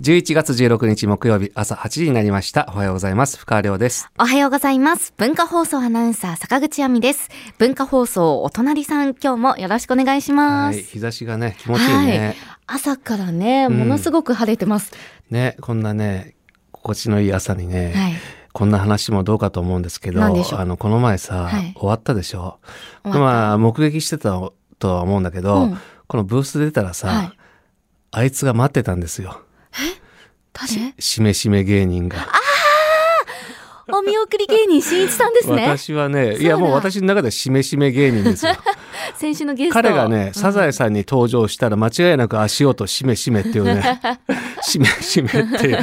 11月16日木曜日朝8時になりました。おはようございます。深川亮です。おはようございます。文化放送アナウンサー坂口亜美です。文化放送お隣さん、今日もよろしくお願いします。はい。日差しがね、気持ちいいね。朝からね、ものすごく晴れてます。ね、こんなね、心地のいい朝にね、はい。こんな話もどうかと思うんですけど、あの、この前さ、はい終わったでしょ？まあ、目撃してたとは思うんだけど、うんこのブース出たらさ、はいあいつが待ってたんですよ。誰？しめしめ芸人が。お見送り芸人しんいちさんですね。私はね、いやもう私の中でしめしめ芸人ですよ。先週のゲスト。彼がね、うんサザエさんに登場したら間違いなく足音しめしめっていうね、しめしめっていう。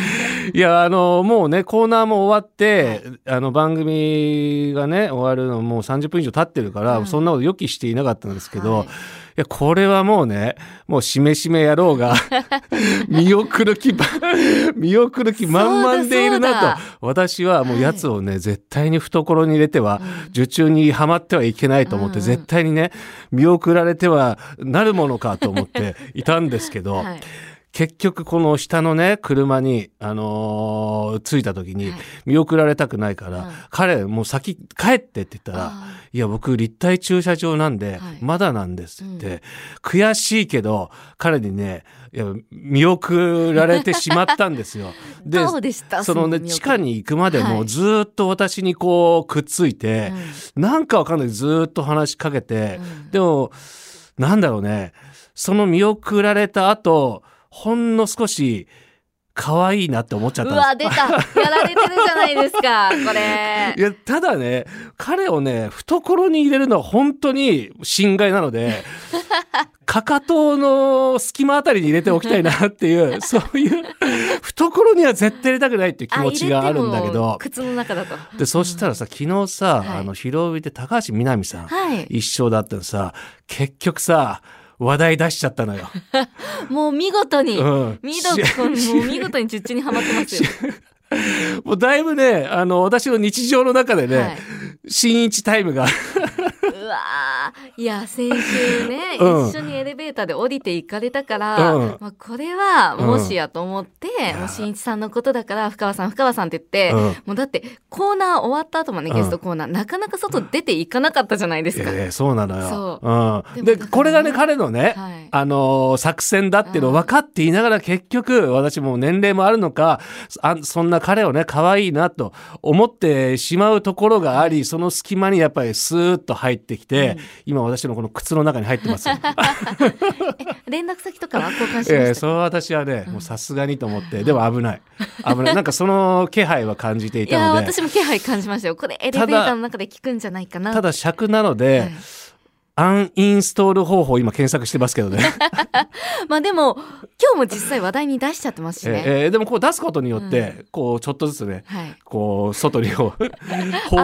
いや、あの、もうね、コーナーも終わって、あの、番組がね、終わるのもう30分以上経ってるから、うんそんなこと予期していなかったんですけど、はいい、や、これはもうね、もうしめしめ野郎が、見送る気ば、見送る気満々でいるなと。私はもうやつをね、絶対に懐に入れては、受注にはまってはいけないと思って、うんうん。絶対にね、見送られてはなるものかと思っていたんですけど、はい結局この下のね車に、あのー着いた時にはい。見送られたくないから、うん彼もう先帰ってって言ったらあ「いや僕立体駐車場なんで、はい。まだなんです」って。悔しいけど彼にねいや見送られてしまったんですよ。でそのね地下に行くまでもはい。ずーっと私にこうくっついて、なんかわかんない。ずーっと話しかけて、うん。でもなんだろうね。その見送られた後ほんの少し可愛いなって思っちゃっうたんですわ、出た。やられてるじゃないですか、これい。やただね彼をね懐に入れるのは本当に心外なので かかとの隙間あたりに入れておきたいなっていう そういう懐には絶対入れたくないっていう気持ちがあるんだけど靴の中だと。でそしたらさ昨日さ、はいあの広帯で高橋みなみさん、はい。一緒だったのさ結局さ話題出しちゃったのよ。もう見事に。うん見事しもう見事に術中にはまってますよ。もうだいぶねあの私の日常の中でね、はい新一タイムがうわーいや先週ね、うん。一緒にエレベーターで降りていかれたから、うん。まあ、これはもしやと思って、んもう新一さんのことだから深川さん深川さんって言って、うん。もうだってコーナー終わった後もねうん。ゲストコーナー、なかなか外出ていかなかったじゃないですか。ええそうなのよ。そう。うん、でこれがね彼のね、はい。あのー作戦だっていうのを分かっていながら結局私も年齢もあるのかあそんな彼をね可愛いなと思ってしまうところがありその隙間にやっぱりスーッと入ってきて、今私のこの靴の中に入ってますよ。連絡先とかは交換しええそれは私はね、もうさすがにと思ってでも危ない。危ない。なんかその気配は感じていたので。私も気配感じましたよ。これエレベーターの中で聞くんじゃないかな。ただ尺なので、はいアンインストール方法今検索してますけどね。まあでも今日も実際話題に出しちゃってますしね、えーでもこう出すことによって、こうちょっとずつねはい。こう外に放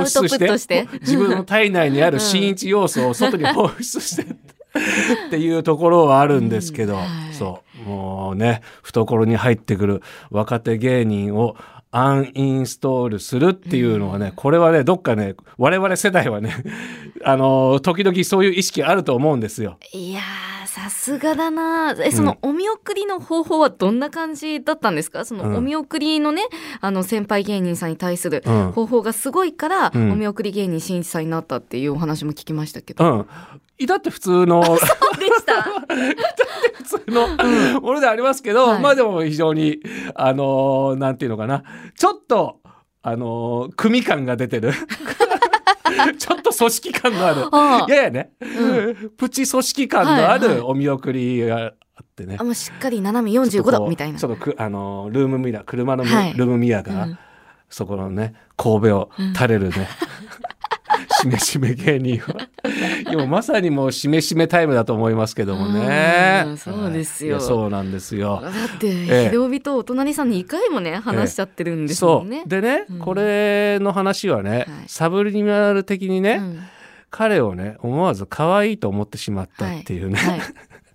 出して。し て自分の体内にある新一要素を外に放出して っていうところはあるんですけど、うん。はい。そうもうね懐に入ってくる若手芸人をアンインストールするっていうのはね、これはねどっかね我々世代はね あの時々そういう意識あると思うんですよ。いやーさすがだな。えそのお見送りの方法はどんな感じだったんですか？そうん。のお見送りのねあの先輩芸人さんに対するうん。方法がすごいから、うん。お見送り芸人しんいちさんになったっていうお話も聞きましたけど、うん、だって普通のそうでした。普通のものではありますけど、はい。まあでも非常にあのーなんていうのかな。ちょっとあのー組感が出てる ちょっと組織感のある。ああ。ややね、うプチ組織感のあはいはい。るお見送りがあってね、あもうしっかり斜め45ちょっとこう度みたいな。ちょっとくあのールームミラー車のミはい。ルームミラーが、うん。そこのね神戸を垂れるね、しめしめ芸人は。今まさにもうしめしめタイムだと思いますけどもね。うんそうですよ。そうなんですよ。だってええ。秀帯とお隣さん2回もね話しちゃってるんですもそんね。う。でね、うん。これの話はね、はい。サブリミナル的にね、うん。彼をね思わず可愛いと思ってしまったっていうね、はい。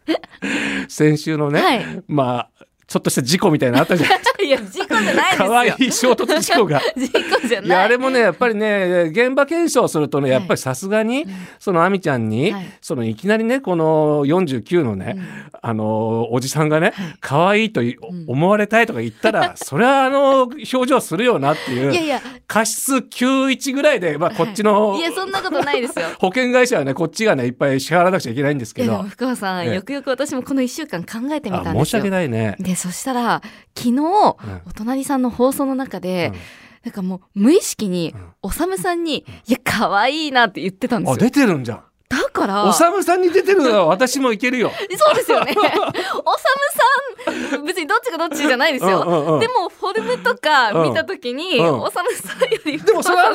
先週のね、はい。まあちょっとした事故みたいなのあったじゃないですか。いや事故じゃないですよ。可愛い衝突事故が。事故じゃない。いやあれもねやっぱりね現場検証するとねやっぱりさすがに、その亜美ちゃんに、はい。そのいきなりねこの49のね、あのおじさんがね可愛いとい思われたいとか言ったら、それはあの表情するよなっていういやいや。過失91ぐらいで、まあ、こっちのい。やそんなことないですよ。保険会社はねこっちがねいっぱい支払わなくちゃいけないんですけど。いやでも深川さん、ええ。よくよく私もこの1週間考えてみたあ申しんですよ。訳ないね。でそしたら昨日、お隣さんの放送の中で、うんなんかもう無意識に、おさむさんに「いや可愛いな」って言ってたんですあよ出てるんじゃん。だからおさむさんに出てるのは 私もいけるよ。そうですよね。おさむさん、別にどっちがどっちじゃないですよ。うんうんうんでも、フォルムとか見たときに、うんおさむさんより、でもそれは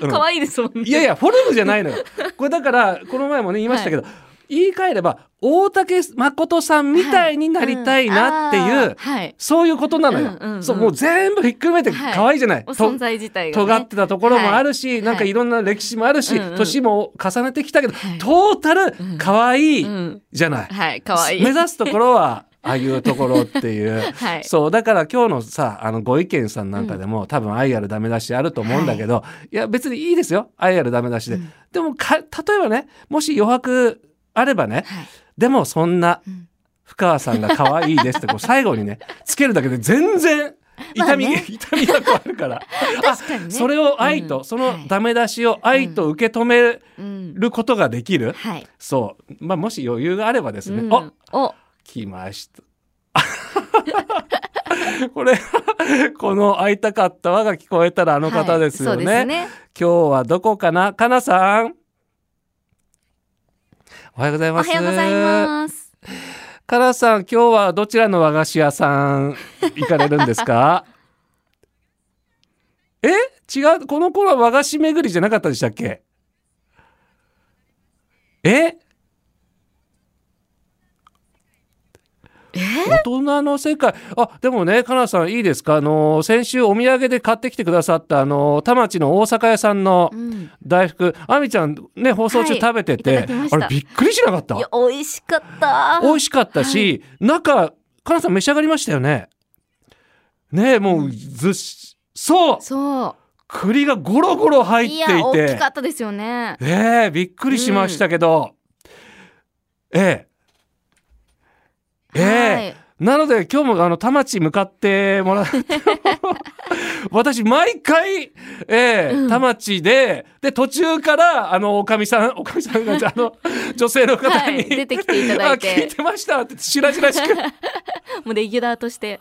うん可愛いですもんね。いやいや、フォルムじゃないのよ。これだから、この前もね、言いましたけど、言い換えれば、大竹誠さんみたいになりたいなっていう、はい。そういうことなのよ、うんうんうん。そう、もう全部ひっくるめてはい。可愛いじゃない。おと存在自体が、ね。尖ってたところもあるし、はい。なんかい。ろんな歴史もあるし、うんうん。年も重ねてきたけど、はい。トータル可愛いうん。じゃない。はい、可愛い。目指すところは、ああいうところっていう。はい。そうだから今日のさあのご意見さんなんかでも、多分愛あるダメ出しあると思うんだけど、い、や別にいいですよ。愛あるダメ出しで、うん。でもか例えばねもし余白あればねはい。でもそんなうん深川さんが可愛いですってこう 最後にねつけるだけで全然痛み、まあね痛みが変わるから 確かにね。それを愛と、うんそのダメ出しを愛と受け止めうん。ることができる、はい。そう、まあ、もし余裕があればですね、お、来ました。これ、この会いたかったわが聞こえたらあの方ですよね。はいね。今日はどこかな？かなさん。おはようございおます。はようございます。かなさん、今日はどちらの和菓子屋さん行かれるんですか？え？違う？この頃は和菓子巡りじゃなかったでしたっけ？え？大人の世界。あでもねかなさんいいですか？あの先週お土産で買ってきてくださったあの田町の大阪屋さんのうん。大福。あみちゃんね放送中はい。食べてて、いただきました。あれびっくりしなかった？いや、美味しかった。美味しかったし、中かなさん召し上がりましたよね？ねえもうずっしそう！そ栗がゴロゴロ入う。っていいや、大てきかったですよね。ええびっくりしましたけど、ええええ。はい。なので今日もあの田町向かってもらって 私毎回、ええうん。田町でで途中からあのおかみさんおかみさんがあの女性の方に、はい出てきていただいて。あ聞いてましたって白々しく。もうレギュラーとして。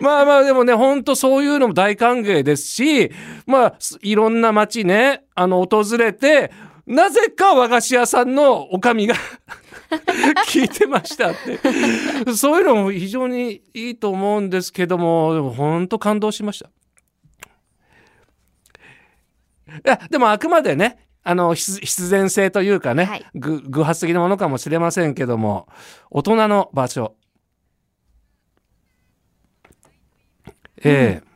まあまあでもね本当そういうのも大歓迎ですしまあすいろんな町ねあの訪れてなぜか和菓子屋さんのおかみが 聞いてましたって。そういうのも非常にいいと思うんですけどもでも本当感動しました。いやでもあくまでねあの必必然性というかね、はい。ぐ偶発的なものかもしれませんけども大人の場所。ええ。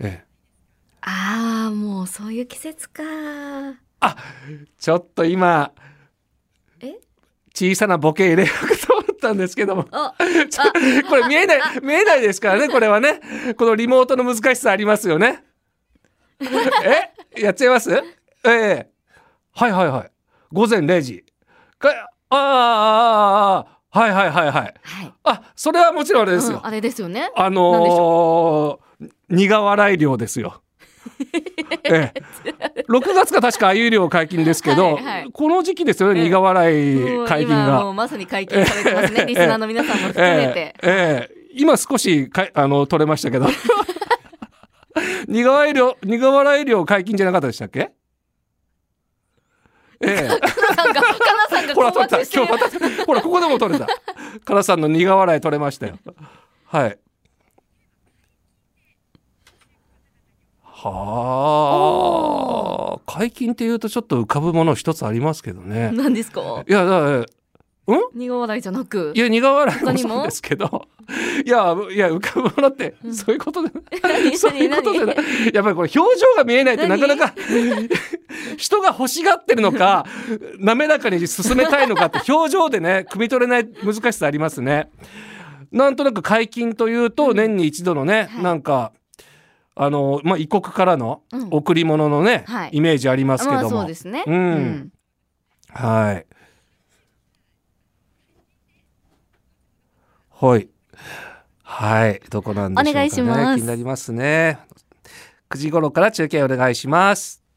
ええああ、もうそういう季節か。ちょっと今え？小さなボケ入れようと思ったんですけども。これ見えない見えないですからねこれはね。このリモートの難しさありますよね。え？やっちゃいます？ええはいはいはい。午前0時。かああああああはいはいはいはい。はい。あそれはもちろんあれですよ、うんあれですよね。あのー、苦笑い漁ですよ。ええ、6月が確かあゆ漁解禁ですけど、はいはい。この時期ですよね、ええ苦笑い解禁今もが。うまさに解禁されてますね。え えリスナーの皆さんも含めて。ええええ。今少しかいあの取れましたけど。苦笑い漁苦笑い漁解禁じゃなかったでしたっけ？ええ、ほら困取れた今日またほらここでも取れた。カラさんの苦笑い取れましたよ。はい。はあ解禁っていうとちょっと浮かぶもの一つありますけどね。何ですか？いやだからん？苦笑いじゃなく？いや苦笑いももそうですけど。いやいや浮かぶものってそういうことで、そういうことで何？やっぱりこれ表情が見えないってなかなか 人が欲しがってるのか滑らかに進めたいのかって表情でね汲み取れない難しさありますね。なんとなく解禁というと年に一度のね、はい。なんかあの、まあ、異国からのうん贈り物のね、はいイメージありますけまあども、そうですね。うんはい。はい。はい。どこなんでしょうかね。お願いします気になりますね。9時頃から中継お願いします。